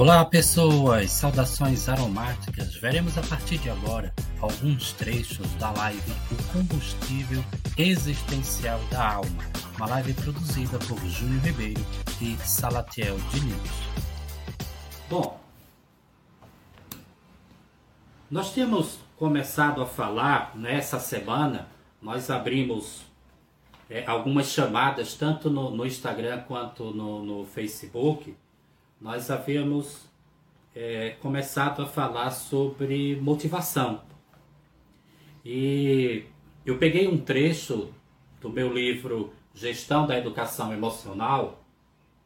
Olá, pessoas! Saudações aromáticas. Veremos a partir de agora alguns trechos da live O Combustível Existencial da Alma, uma live produzida por Júnior Ribeiro e Salatiel Lins. Bom, nós temos começado a falar nessa semana, nós abrimos é, algumas chamadas, tanto no, no Instagram quanto no, no Facebook nós havíamos é, começado a falar sobre motivação. E eu peguei um trecho do meu livro Gestão da Educação Emocional.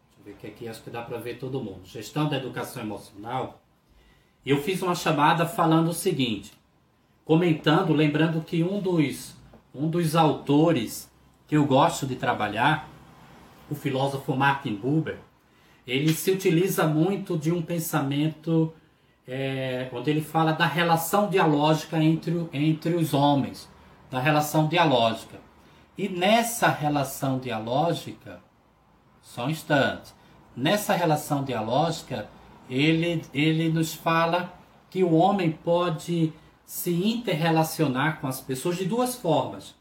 Deixa eu ver que aqui acho que dá para ver todo mundo. Gestão da Educação Emocional. E eu fiz uma chamada falando o seguinte, comentando, lembrando que um dos, um dos autores que eu gosto de trabalhar, o filósofo Martin Buber, ele se utiliza muito de um pensamento é, onde ele fala da relação dialógica entre, entre os homens, da relação dialógica. E nessa relação dialógica, só um instante, nessa relação dialógica, ele, ele nos fala que o homem pode se interrelacionar com as pessoas de duas formas.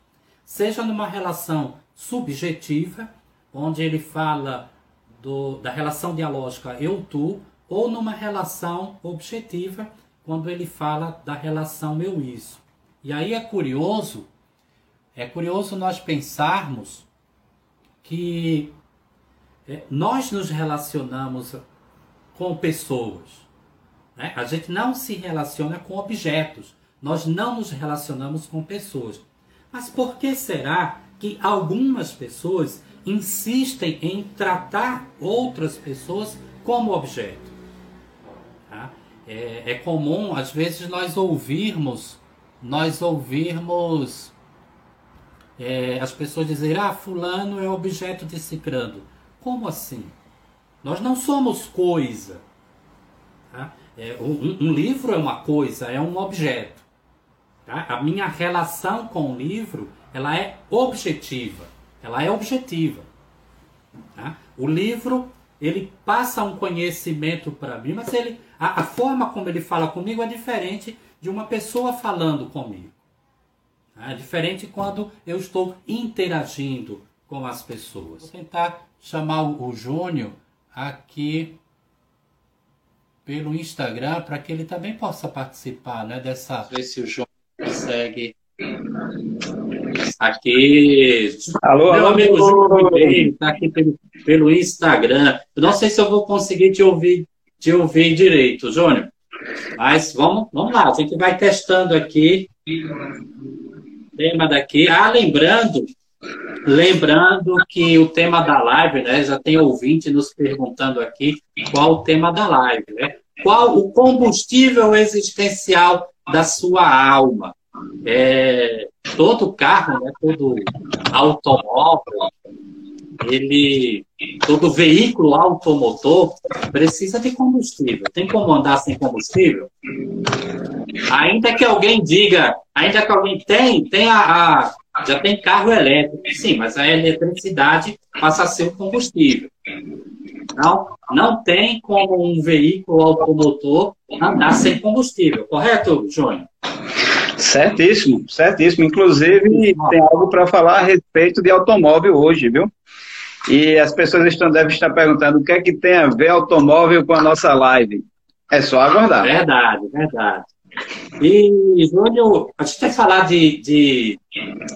Seja numa relação subjetiva, onde ele fala do, da relação dialógica eu-tu, ou numa relação objetiva, quando ele fala da relação eu-isso. E aí é curioso, é curioso nós pensarmos que é, nós nos relacionamos com pessoas. Né? A gente não se relaciona com objetos. Nós não nos relacionamos com pessoas. Mas por que será que algumas pessoas insistem em tratar outras pessoas como objeto. Tá? É, é, comum, às vezes, nós ouvirmos, nós ouvirmos é, as pessoas dizerem, ah, fulano é objeto de cicrando. Como assim? Nós não somos coisa. Tá? É, um, um, livro é uma coisa, é um objeto. Tá? A minha relação com o livro, ela é objetiva. Ela é objetiva. Tá? O livro ele passa um conhecimento para mim, mas ele, a, a, forma como ele fala comigo é diferente de uma pessoa falando comigo. Tá? É diferente quando eu estou interagindo com as pessoas. Vou tentar chamar o, o Júnior aqui pelo Instagram para que ele também possa participar né, dessa. Ver se o Júnior consegue Aqui. Alô, Meu alô, amigo Júlio está aqui pelo, pelo Instagram. não sei se eu vou conseguir te ouvir, te ouvir direito, Júnior. Mas vamos, vamos lá, a gente vai testando aqui. Tema daqui. Ah, lembrando, lembrando que o tema da live, né? Já tem ouvinte nos perguntando aqui qual o tema da live, né? Qual o combustível existencial da sua alma? É, todo carro, né, todo automóvel, ele, todo veículo automotor precisa de combustível. Tem como andar sem combustível? Ainda que alguém diga, ainda que alguém tem, tem a, a já tem carro elétrico, sim, mas a eletricidade passa a ser o combustível. Não, não tem como um veículo automotor andar sem combustível, correto, Júnior? Certíssimo, certíssimo. Inclusive, tem algo para falar a respeito de automóvel hoje, viu? E as pessoas estão, devem estar perguntando o que é que tem a ver automóvel com a nossa live. É só aguardar. Verdade, verdade. E, Júnior, a gente vai falar de, de,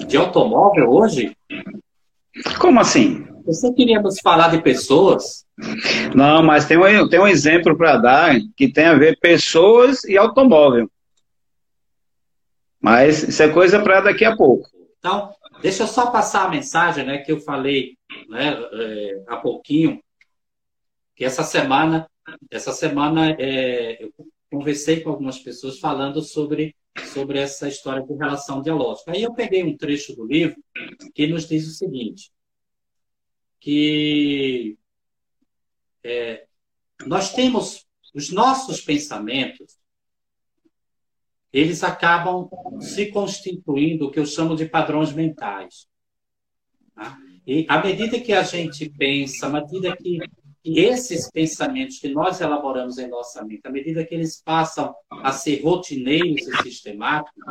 de automóvel hoje? Como assim? Você queríamos falar de pessoas? Não, mas tem um, tem um exemplo para dar que tem a ver pessoas e automóvel. Mas isso é coisa para daqui a pouco. Então, deixa eu só passar a mensagem né, que eu falei né, é, há pouquinho, que essa semana, essa semana é, eu conversei com algumas pessoas falando sobre, sobre essa história de relação dialógica. Aí eu peguei um trecho do livro que nos diz o seguinte, que é, nós temos os nossos pensamentos, eles acabam se constituindo o que eu chamo de padrões mentais. Tá? E à medida que a gente pensa, à medida que, esses pensamentos que nós elaboramos em nossa mente, à medida que eles passam a ser rotineiros e sistemáticos,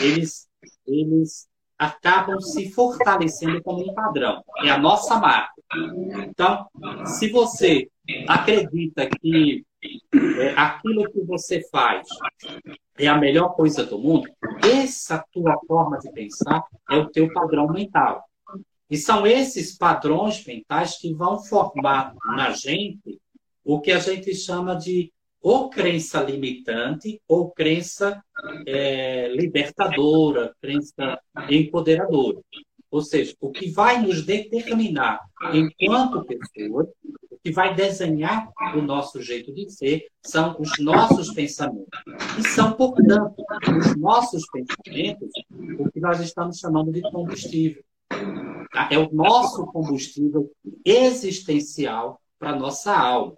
eles, eles acabam se fortalecendo como um padrão. É a nossa marca. Então, se você acredita que é, aquilo que você faz é a melhor coisa do mundo, essa tua forma de pensar é o teu padrão mental. E são esses padrões mentais que vão formar na gente o que a gente chama de ou crença limitante ou crença é, libertadora, crença empoderadora. Ou seja, o que vai nos determinar enquanto pessoas, que vai desenhar o nosso jeito de ser, são os nossos pensamentos. E são, portanto, os nossos pensamentos o que nós estamos chamando de combustível. Tá? É o nosso combustível existencial para a nossa alma.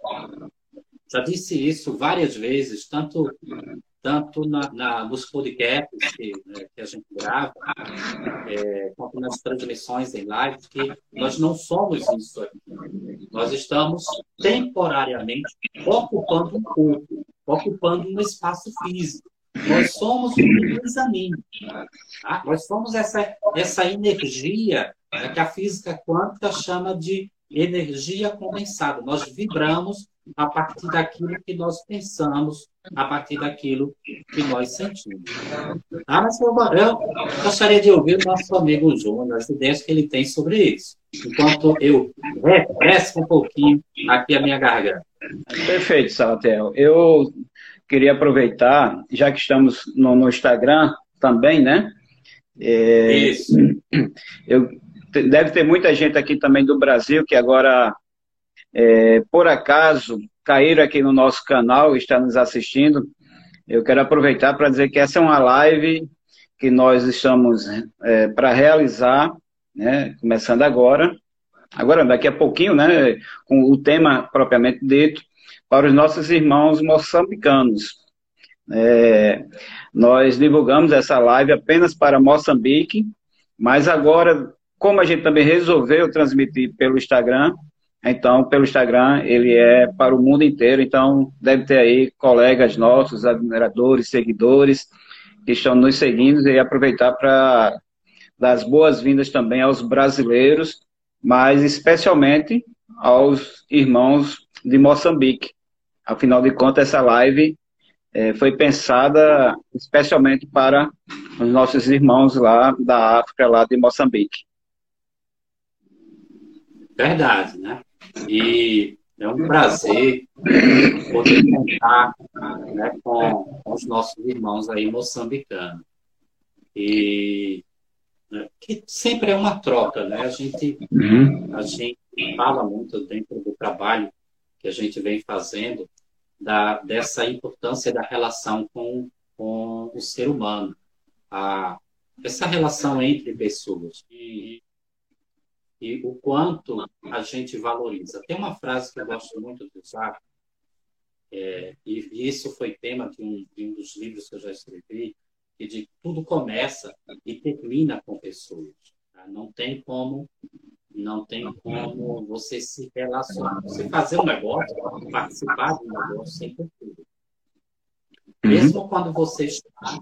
Já disse isso várias vezes, tanto, tanto na, na nos podcasts que, né, que, a gente grava, é, quanto nas transmissões em live, que nós não somos isso aqui. Nós estamos temporariamente ocupando um corpo, ocupando um espaço físico. Nós somos o que nos anima. Tá? Nós somos essa, essa energia né, que a física quântica chama de energia condensada. Nós vibramos a partir daquilo que nós pensamos, a partir daquilo que nós sentimos. Ah, mas eu, eu gostaria de ouvir o nosso amigo João, as ideias que ele tem sobre isso, enquanto eu refresco um pouquinho aqui a minha garganta. Perfeito, Salatel. Eu queria aproveitar, já que estamos no, no Instagram também, né? É, Isso. Eu, deve ter muita gente aqui também do Brasil que agora, é, por acaso, caíram aqui no nosso canal e está nos assistindo. Eu quero aproveitar para dizer que essa é uma live que nós estamos é, para realizar, né, começando agora, agora daqui a pouquinho, né, com o tema propriamente dito, para os nossos irmãos moçambicanos. É, nós divulgamos essa live apenas para Moçambique, mas agora, como a gente também resolveu transmitir pelo Instagram, então, pelo Instagram, ele é para o mundo inteiro. Então, deve ter aí colegas nossos, admiradores, seguidores, que estão nos seguindo e aproveitar para dar as boas-vindas também aos brasileiros, mas especialmente aos irmãos de Moçambique. Afinal de contas, essa live é, foi pensada especialmente para os nossos irmãos lá da África, lá de Moçambique. Verdade, né? E é um prazer poder contar né, com, com, os nossos irmãos aí moçambicanos. E né, que sempre é uma troca, né? A gente, uhum. a gente fala muito dentro do trabalho que a gente vem fazendo da, dessa importância da relação com, com o ser humano. A, essa relação entre pessoas. E, e o quanto a gente valoriza. Tem uma frase que eu gosto muito de usar, é, e isso foi tema de um, de um dos livros que eu já escrevi, que de tudo começa e termina com pessoas. Tá? Não tem como não tem como você se relacionar. Você fazer um negócio, participar de um negócio sem cultura. Uhum. Mesmo quando você está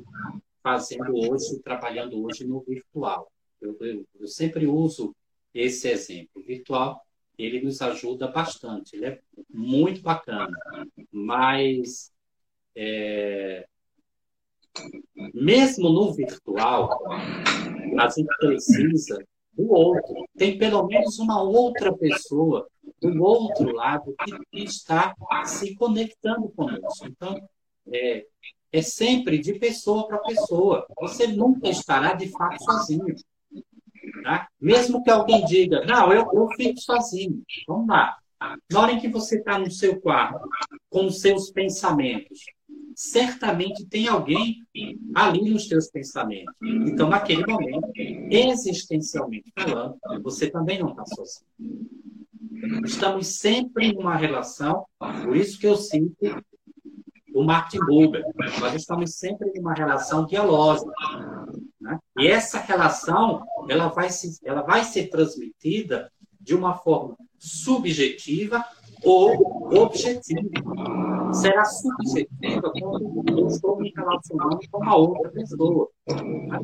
fazendo hoje, trabalhando hoje no virtual. Eu, eu, eu sempre uso esse exemplo. Virtual, ele nos ajuda bastante. Ele é muito bacana. Mas, é, mesmo no virtual, a gente precisa do outro. Tem pelo menos uma outra pessoa do outro lado que está se conectando conosco. Então, é, é sempre de pessoa para pessoa. Você nunca estará de fato sozinho. Tá? Mesmo que alguém diga, não, eu, eu fico sozinho. Vamos lá. Na hora em que você está no seu quarto, com os seus pensamentos, certamente tem alguém ali nos teus pensamentos. Então, naquele momento, existencialmente falando, você também não está sozinho. Estamos sempre em uma relação, por isso que eu sinto o Martin Buber. Nós estamos sempre em uma relação dialógica. Né? E essa relação, ela vai, se, ela vai ser transmitida de uma forma subjetiva ou objetiva. Será subjetiva quando eu estou me relacionando com a outra pessoa.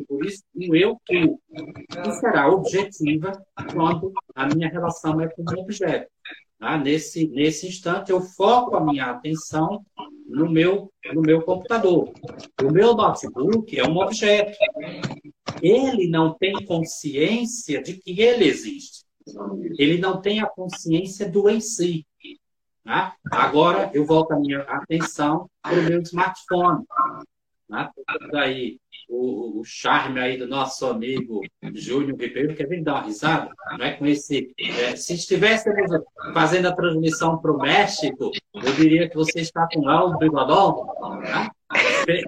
Por isso, o eu tu. E será objetiva quando a minha relação é com um objeto. Tá? Nesse, nesse instante, eu foco a minha atenção no meu, no meu computador. O meu notebook é um objeto. Ele não tem consciência de que ele existe. Ele não tem a consciência do em si. Tá? Agora, eu volto a minha atenção para o meu smartphone. Tá? Daí, o, o, charme aí do nosso amigo Júnior Ribeiro, quer vir dar uma risada, não é com esse. É, se estivéssemos fazendo a transmissão para o México, eu diria que você está com algo bigodão. Tá? É,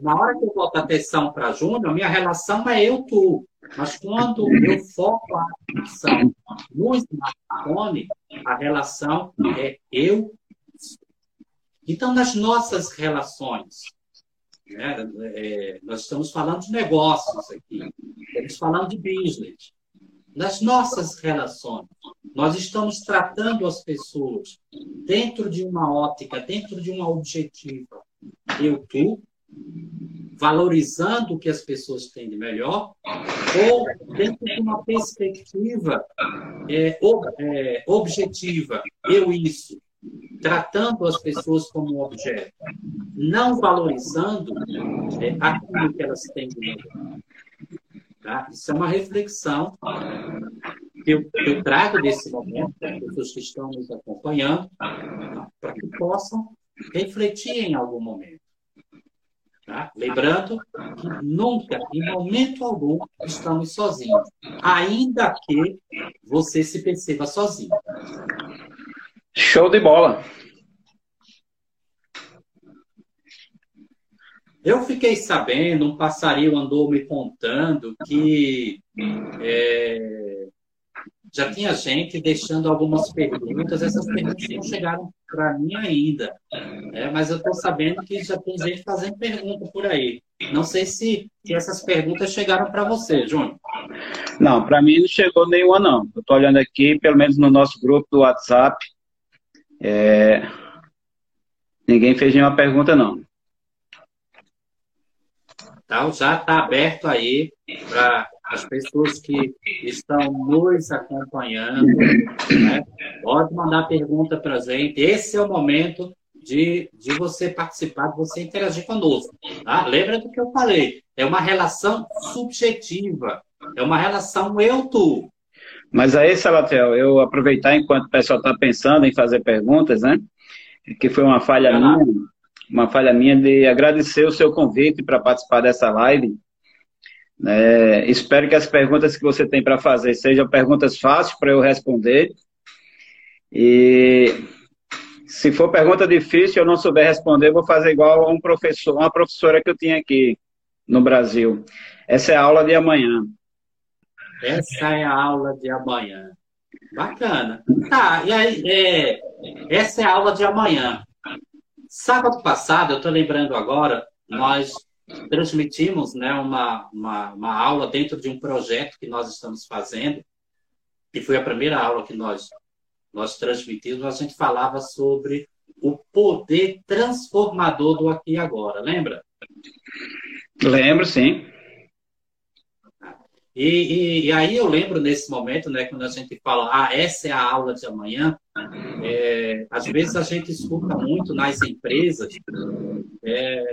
na hora que eu boto atenção para Júnior, minha relação é eu-tu. Mas quando eu foco a atenção no smartphone, a relação é eu. Então, nas nossas relações, né? É, nós estamos falando de negócios aqui, estamos falando de business. Nas nossas relações, nós estamos tratando as pessoas dentro de uma ótica, dentro de uma objetiva, eu, tu, valorizando o que as pessoas têm de melhor, ou dentro de uma perspectiva é, ob, é, objetiva, eu isso, tratando as pessoas como objeto, não valorizando é, aquilo que elas têm de melhor. Tá? Isso é uma reflexão que eu, que eu trago desse momento para as pessoas que estão nos acompanhando, tá? para que possam refletir em algum momento. Tá? Lembrando que nunca, em momento algum, estamos sozinhos, ainda que você se perceba sozinho. Show de bola! Eu fiquei sabendo, um passarinho andou me contando que é, já tinha gente deixando algumas perguntas, essas perguntas não chegaram para mim ainda, é, mas eu estou sabendo que já tem gente fazendo pergunta por aí. Não sei se, se essas perguntas chegaram para você, Júnior. Não, para mim não chegou nenhuma, não. Eu estou olhando aqui, pelo menos no nosso grupo do WhatsApp, é... ninguém fez nenhuma pergunta, não. Então, já está aberto aí para as pessoas que estão nos acompanhando. Né? Pode mandar pergunta para a gente. Esse é o momento de, de você participar, de você interagir conosco. Tá? Lembra do que eu falei? É uma relação subjetiva. É uma relação eu-tu. Mas aí, Salatel, eu aproveitar enquanto o pessoal está pensando em fazer perguntas, né? Que foi uma falha é minha uma falha minha de agradecer o seu convite para participar dessa live. É, espero que as perguntas que você tem para fazer sejam perguntas fáceis para eu responder. E se for pergunta difícil eu não souber responder, vou fazer igual a um professor, uma professora que eu tinha aqui no Brasil. Essa é a aula de amanhã. Essa é a aula de amanhã. Bacana. Tá, e aí, é, essa é a aula de amanhã. Sábado passado, eu estou lembrando agora, nós transmitimos né, uma, uma, uma, aula dentro de um projeto que nós estamos fazendo, que foi a primeira aula que nós, nós transmitimos, a gente falava sobre o poder transformador do aqui e agora, lembra? Lembro, sim. E, e, e, aí eu lembro nesse momento, né, quando a gente fala, ah, essa é a aula de amanhã, é, às vezes a gente escuta muito nas empresas é,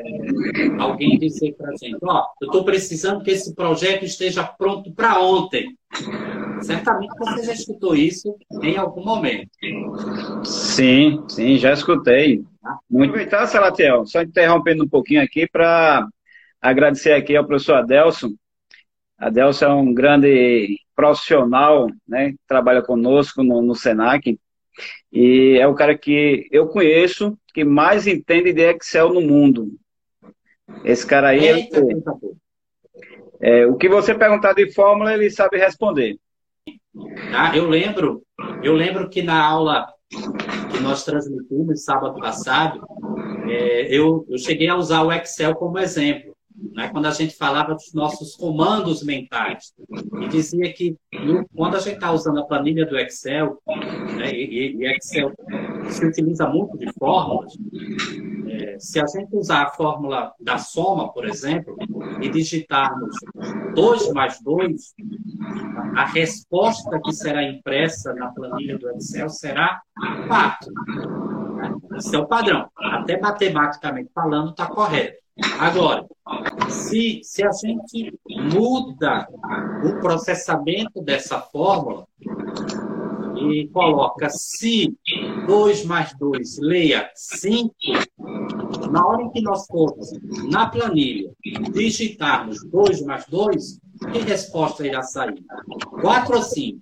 alguém dizer para a gente, ó, oh, eu estou precisando que esse projeto esteja pronto para ontem. Certamente você já escutou isso em algum momento. Sim, sim, já escutei. Muito. Aproveitar, Salatiel, só interrompendo um pouquinho aqui para agradecer aqui ao professor Adelson, Adelson é um grande profissional, né? Trabalha conosco no, no Senac. E é o cara que eu conheço que mais entende de Excel no mundo. Esse cara aí. Eita, é, é, o que você perguntar de fórmula, ele sabe responder. Ah, eu lembro, eu lembro que na aula que nós transmitimos sábado passado, é, eu, eu cheguei a usar o Excel como exemplo. Né, quando a gente falava dos nossos comandos mentais, e dizia que no, quando a gente está usando a planilha do Excel, né, e, e Excel se utiliza muito de fórmulas, é, se a gente usar a fórmula da soma, por exemplo, e digitarmos 2 mais 2, a resposta que será impressa na planilha do Excel será 4. Esse é o padrão. Até matematicamente falando, está correto. Agora, se, se a gente muda o processamento dessa fórmula e coloca se 2 mais 2 leia 5, na hora em que nós formos na planilha digitarmos 2 mais 2, que resposta irá sair? 4 ou 5?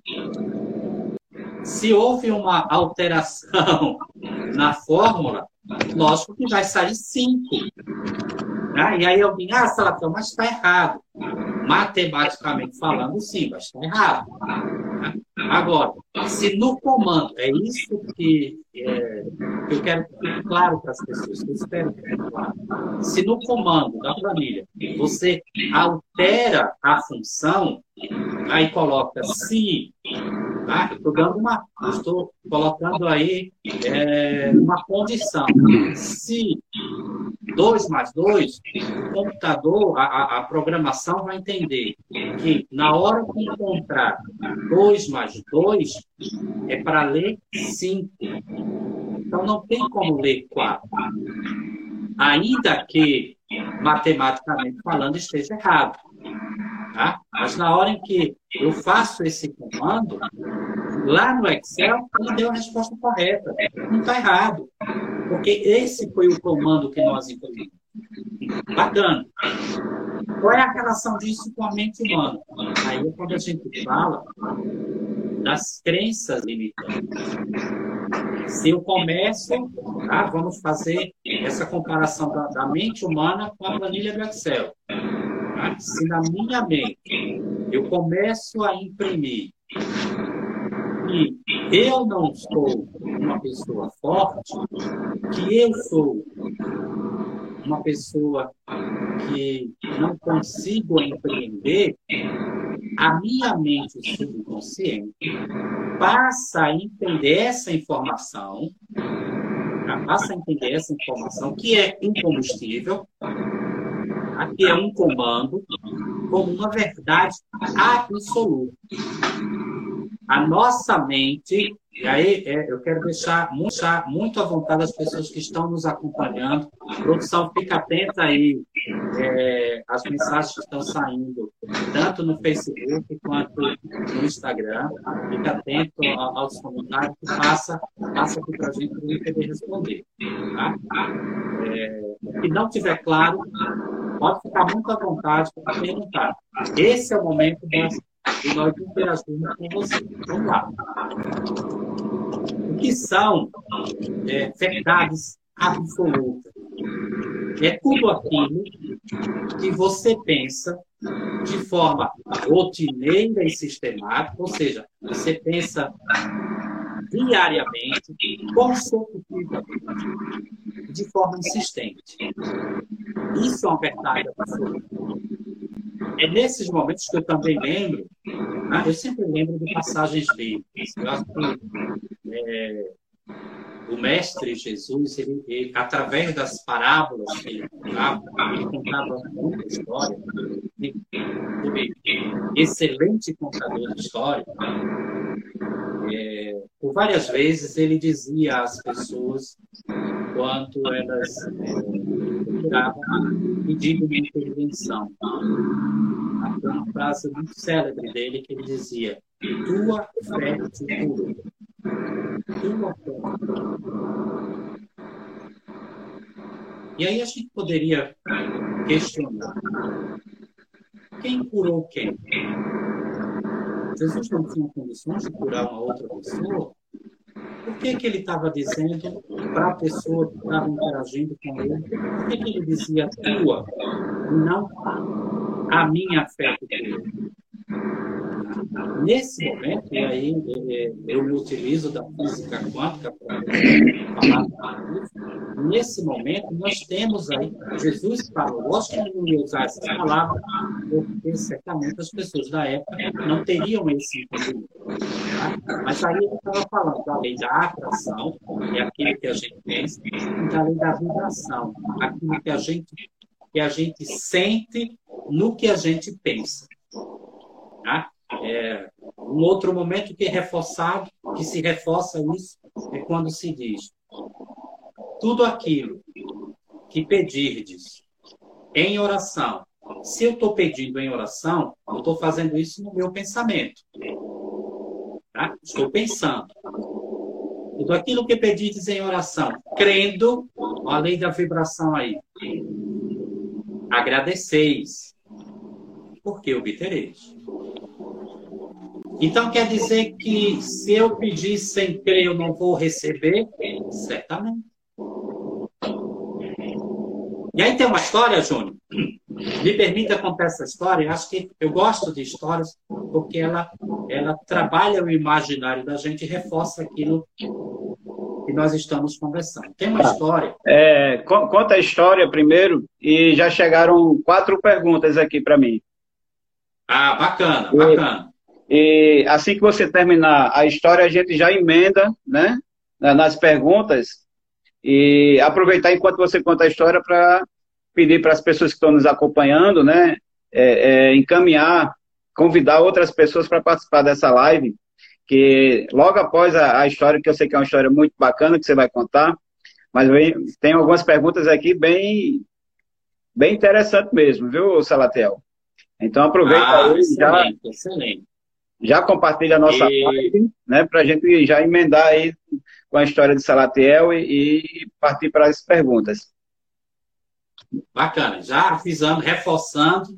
Se houve uma alteração na fórmula, lógico que vai sair 5. Né? E aí alguém, ah, Salatão, mas está errado. Matematicamente falando, sim, mas está errado. Agora, se no comando, é isso que, é, eu quero que claro para as pessoas, que eu espero que fique claro. Se no comando da planilha você altera a função, aí coloca se Tá? Estou dando uma, estou colocando aí é, uma condição. Se 2 mais 2, o computador, a, a, programação vai entender que na hora que encontrar 2 mais 2, é para ler 5. Então não tem como ler 4. Ainda que, matematicamente falando, esteja errado. Tá? Mas na hora em que eu faço esse comando, lá no Excel, ele deu a resposta correta. Não está errado. Porque esse foi o comando que nós imprimimos. Bacana. Qual é a relação disso com a mente humana? Aí é quando a gente fala das crenças limitantes. Se eu começo, tá? vamos fazer essa comparação da, da mente humana com a planilha do Excel. Se na minha mente eu começo a imprimir que eu não sou uma pessoa forte, que eu sou uma pessoa que não consigo empreender, a minha mente subconsciente passa a entender essa informação, passa a entender essa informação que é incombustível, aqui é um comando, como uma verdade absoluta. A nossa mente, e aí é, eu quero deixar muito, muito à vontade as pessoas que estão nos acompanhando. Produção, fica atenta aí é, as mensagens que estão saindo, tanto no Facebook quanto no Instagram. Fica atento aos comentários que passa, passa aqui para a gente para poder responder. Tá? É, se não tiver claro, pode ficar muito à vontade para perguntar. Esse é o momento de nós interagirmos com você. Vamos lá. O que são é, verdades absolutas? É tudo aquilo que você pensa de forma rotineira e sistemática, ou seja, você pensa diariamente, consecutivamente, de forma insistente. Isso é uma verdade absoluta. É nesses momentos que eu também lembro, eu sempre lembro de passagens bíblicas. Eu acho que é, o Mestre Jesus, ele, ele, através das parábolas que ele contava, ele contava muita história, ele, excelente contador de história, é, por várias vezes ele dizia às pessoas quanto elas é, procuravam pedindo uma intervenção. Uma frase muito célebre dele que ele dizia: Tua fé te curou. Tua fé. E aí a gente poderia questionar: quem curou quem? Jesus não tinha condições de curar uma outra pessoa, por que, que ele estava dizendo para a pessoa que estava interagindo com ele? Por que, que ele dizia tua não a minha fé que Nesse momento, e aí é, eu me utilizo da física quântica para falar nesse momento, nós temos aí, Jesus falou, que ele não usar essa palavra, porque certamente as pessoas da época não teriam esse entendimento. Mas aí ele estava falando da lei da atração, é aquilo que a gente pensa, e da lei da vibração, aquilo que a gente, que a gente sente no que a gente pensa. Tá? É, um outro momento que é reforçado, que se reforça isso, é quando se diz tudo aquilo que pedirdes em oração. Se eu estou pedindo em oração, eu estou fazendo isso no meu pensamento. Tá? Estou pensando. Tudo aquilo que pedirdes em oração, crendo, além da vibração aí, agradeceis, porque obtereis. Então quer dizer que se eu pedir sem crer, eu não vou receber? Certamente. E aí tem uma história, Júnior. Me permita contar essa história. Eu acho que eu gosto de histórias porque ela, ela trabalha o imaginário da gente e reforça aquilo que nós estamos conversando. Tem uma tá. história. É, conta a história primeiro e já chegaram quatro perguntas aqui para mim. Ah, bacana, bacana. E, e assim que você terminar a história, a gente já emenda, né, nas perguntas e aproveitar enquanto você conta a história para pedir para as pessoas que estão nos acompanhando, né, é, é, encaminhar, convidar outras pessoas para participar dessa live, que logo após a, a, história, que eu sei que é uma história muito bacana que você vai contar, mas vem, tem algumas perguntas aqui bem, bem interessantes mesmo, viu, Salatiel? Então aproveita ah, aí, excelente, já, excelente. já compartilha a nossa e... live, né, para a gente já emendar aí com a história de Salatiel e, e partir para as perguntas. Bacana. Já avisando, reforçando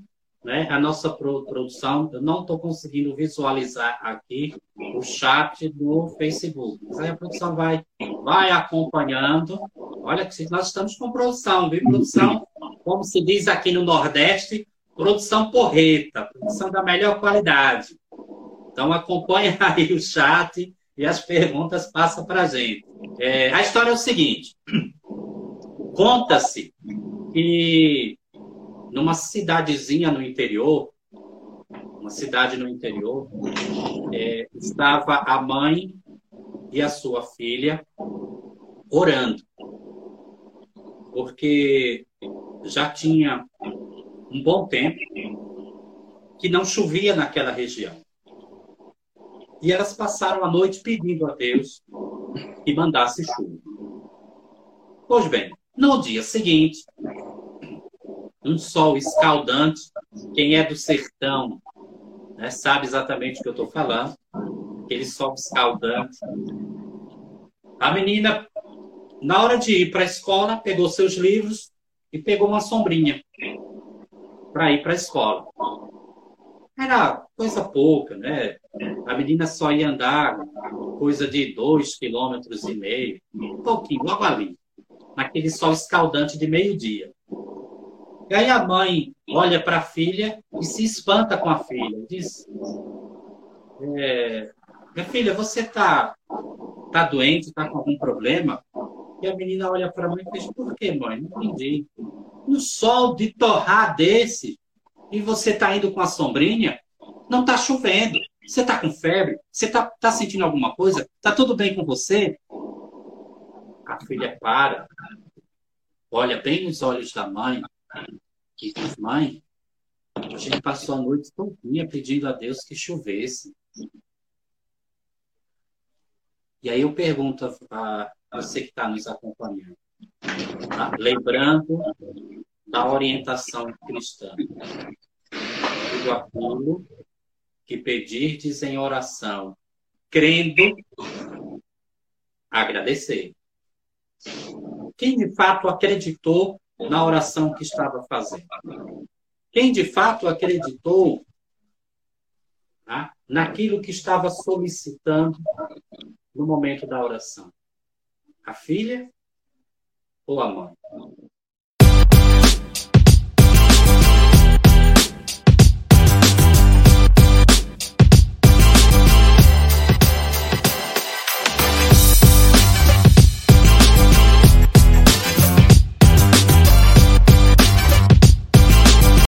né, a nossa produção. Eu não estou conseguindo visualizar aqui o chat do Facebook. Mas aí a produção vai, vai acompanhando. Olha que nós estamos com produção, viu? Produção, como se diz aqui no Nordeste, produção porreta, produção da melhor qualidade. Então acompanha aí o chat e as perguntas passam para a gente. É, a história é o seguinte: conta-se que numa cidadezinha no interior, uma cidade no interior, é, estava a mãe e a sua filha orando, porque já tinha um bom tempo que não chovia naquela região. E elas passaram a noite pedindo a Deus que mandasse chuva. Pois bem, no dia seguinte, um sol escaldante, quem é do sertão né, sabe exatamente o que eu estou falando, aquele sol escaldante. A menina, na hora de ir para a escola, pegou seus livros e pegou uma sombrinha para ir para a escola. Era coisa pouca, né? A menina só ia andar coisa de dois quilômetros e meio, um pouquinho, logo ali, naquele sol escaldante de meio-dia. E aí a mãe olha para a filha e se espanta com a filha. Diz: é, Minha filha, você está tá doente, está com algum problema? E a menina olha para a mãe e diz: Por que, mãe? Não entendi. Um sol de torrar desse e você está indo com a sombrinha? Não está chovendo. Você está com febre? Você está tá sentindo alguma coisa? Está tudo bem com você? A filha para, olha bem nos olhos da mãe e Mãe, a gente passou a noite todinha pedindo a Deus que chovesse. E aí eu pergunto a você que está nos acompanhando, tá? lembrando da orientação cristã. Tudo aquilo que pedirdes em oração, crendo, agradecer. Quem de fato acreditou na oração que estava fazendo? Quem de fato acreditou tá, naquilo que estava solicitando no momento da oração? A filha ou a mãe?